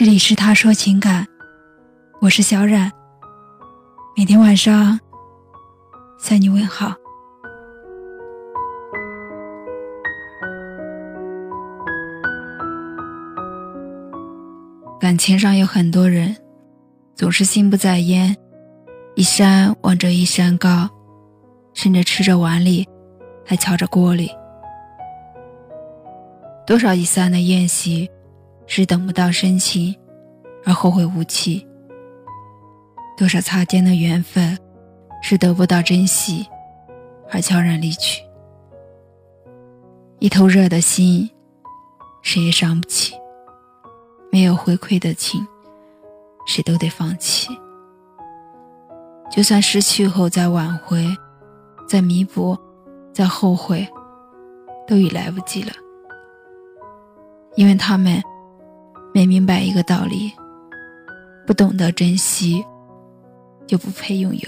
这里是他说情感，我是小冉。每天晚上向你问好。感情上有很多人，总是心不在焉，一山望着一山高，甚至吃着碗里，还瞧着锅里。多少一散的宴席。是等不到深情，而后会无期；多少擦肩的缘分，是得不到珍惜，而悄然离去。一头热的心，谁也伤不起；没有回馈的情，谁都得放弃。就算失去后再挽回、再弥补、再后悔，都已来不及了，因为他们。没明白一个道理，不懂得珍惜，就不配拥有。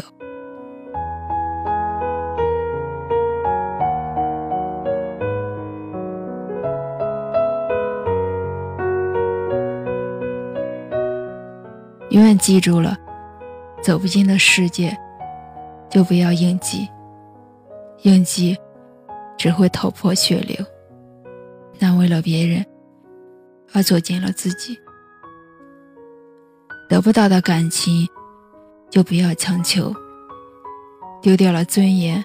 永远记住了，走不进的世界，就不要应激。应激只会头破血流，难为了别人。而走进了自己，得不到的感情，就不要强求。丢掉了尊严，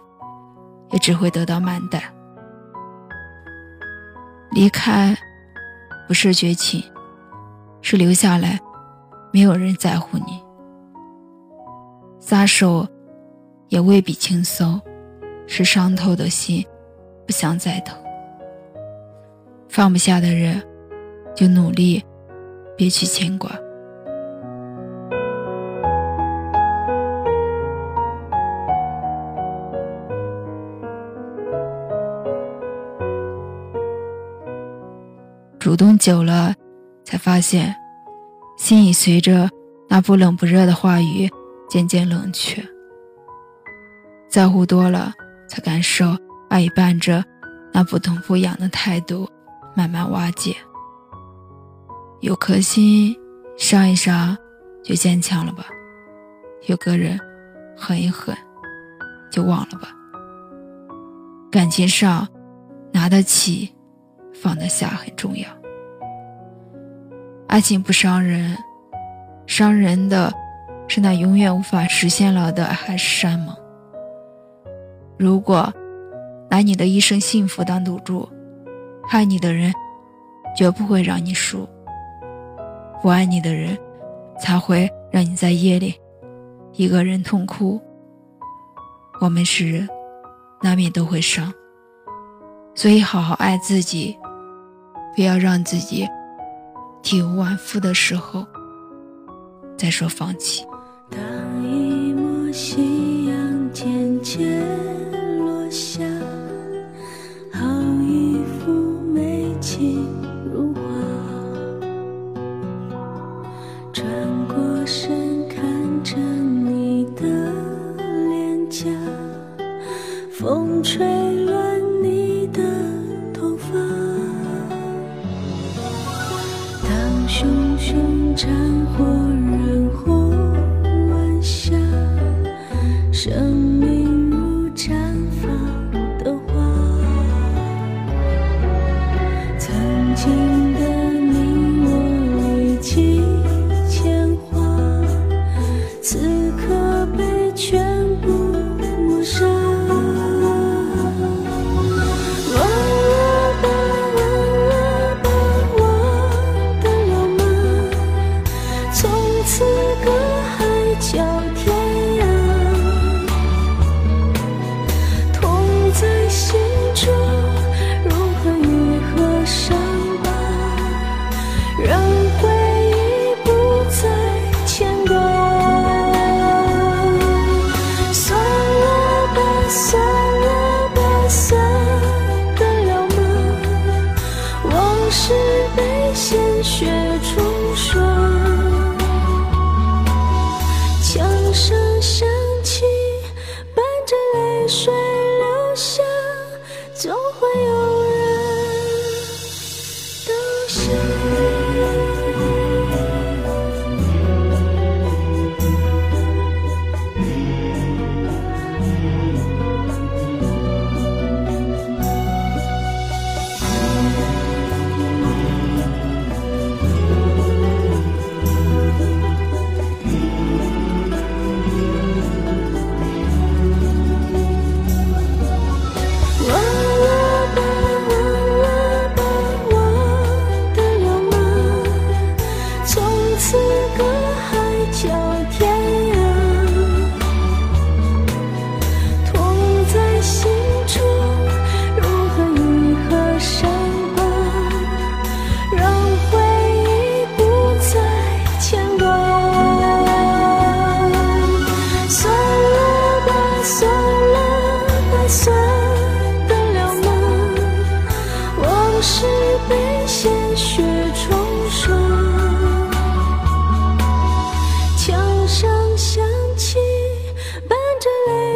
也只会得到慢待。离开，不是绝情，是留下来，没有人在乎你。撒手，也未必轻松，是伤透的心，不想再疼。放不下的人。就努力，别去牵挂。主动久了，才发现，心已随着那不冷不热的话语渐渐冷却。在乎多了，才感受爱伴着那不痛不痒的态度慢慢瓦解。有颗心，伤一伤，就坚强了吧；有个人，狠一狠，就忘了吧。感情上，拿得起，放得下很重要。爱情不伤人，伤人的，是那永远无法实现了的海誓山盟。如果拿你的一生幸福当赌注，爱你的人，绝不会让你输。不爱你的人，才会让你在夜里一个人痛哭。我们是人，难免都会伤，所以好好爱自己，不要让自己体无完肤的时候再说放弃。当一抹夕阳渐渐落下。风吹乱你的头发，当熊熊战火染红晚霞，生叫天涯痛在心中如何愈合伤疤让回忆不再牵挂算了吧算了吧算得了吗往事被鲜血